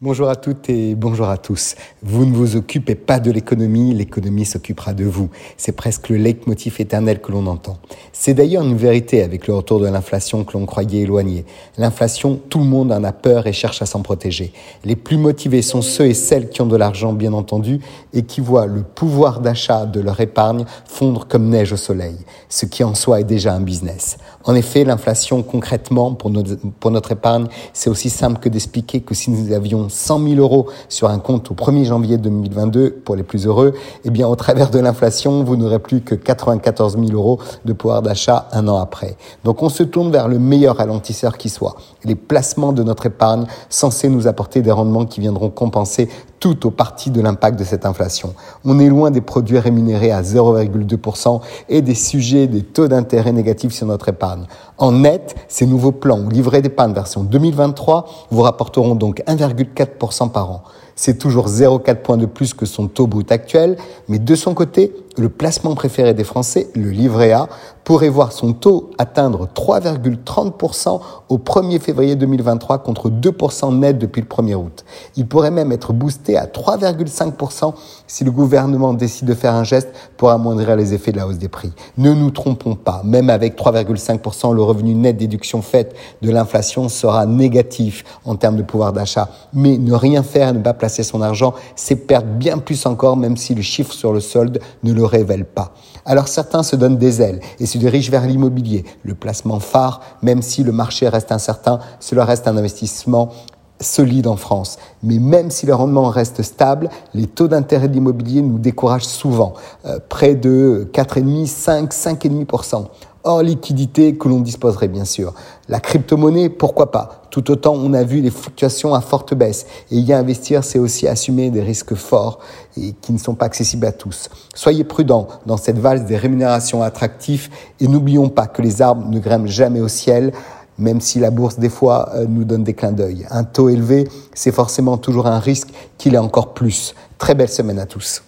Bonjour à toutes et bonjour à tous. Vous ne vous occupez pas de l'économie, l'économie s'occupera de vous. C'est presque le leitmotiv éternel que l'on entend. C'est d'ailleurs une vérité avec le retour de l'inflation que l'on croyait éloignée. L'inflation, tout le monde en a peur et cherche à s'en protéger. Les plus motivés sont ceux et celles qui ont de l'argent, bien entendu, et qui voient le pouvoir d'achat de leur épargne fondre comme neige au soleil, ce qui en soi est déjà un business. En effet, l'inflation, concrètement, pour pour notre épargne, c'est aussi simple que d'expliquer que si nous avions 100 000 euros sur un compte au 1er janvier 2022 pour les plus heureux, eh bien, au travers de l'inflation, vous n'aurez plus que 94 000 euros de pouvoir d'achat un an après. Donc, on se tourne vers le meilleur ralentisseur qui soit. Les placements de notre épargne censés nous apporter des rendements qui viendront compenser tout au parti de l'impact de cette inflation. On est loin des produits rémunérés à 0,2% et des sujets des taux d'intérêt négatifs sur notre épargne. En net, ces nouveaux plans ou livrets d'épargne version 2023 vous rapporteront donc 1,4% par an. C'est toujours 0,4 points de plus que son taux brut actuel, mais de son côté, le placement préféré des Français, le livret A, pourrait voir son taux atteindre 3,30% au 1er février 2023 contre 2% net depuis le 1er août. Il pourrait même être boosté à 3,5% si le gouvernement décide de faire un geste pour amoindrir les effets de la hausse des prix. Ne nous trompons pas, même avec 3,5%, le revenu net déduction faite de l'inflation sera négatif en termes de pouvoir d'achat. Mais ne rien faire et ne pas placer son argent, c'est perdre bien plus encore, même si le chiffre sur le solde ne le révèle pas. Alors certains se donnent des ailes et se dirigent vers l'immobilier, le placement phare, même si le marché reste incertain, cela reste un investissement solide en France. Mais même si le rendement reste stable, les taux d'intérêt de l'immobilier nous découragent souvent, euh, près de 4,5, 5, 5,5% hors liquidité que l'on disposerait bien sûr. La crypto-monnaie, pourquoi pas? Tout autant on a vu les fluctuations à forte baisse. Et y investir, c'est aussi assumer des risques forts et qui ne sont pas accessibles à tous. Soyez prudents dans cette valse des rémunérations attractives et n'oublions pas que les arbres ne grimpent jamais au ciel même si la bourse des fois euh, nous donne des clins d'œil. Un taux élevé, c'est forcément toujours un risque qu'il est encore plus. Très belle semaine à tous.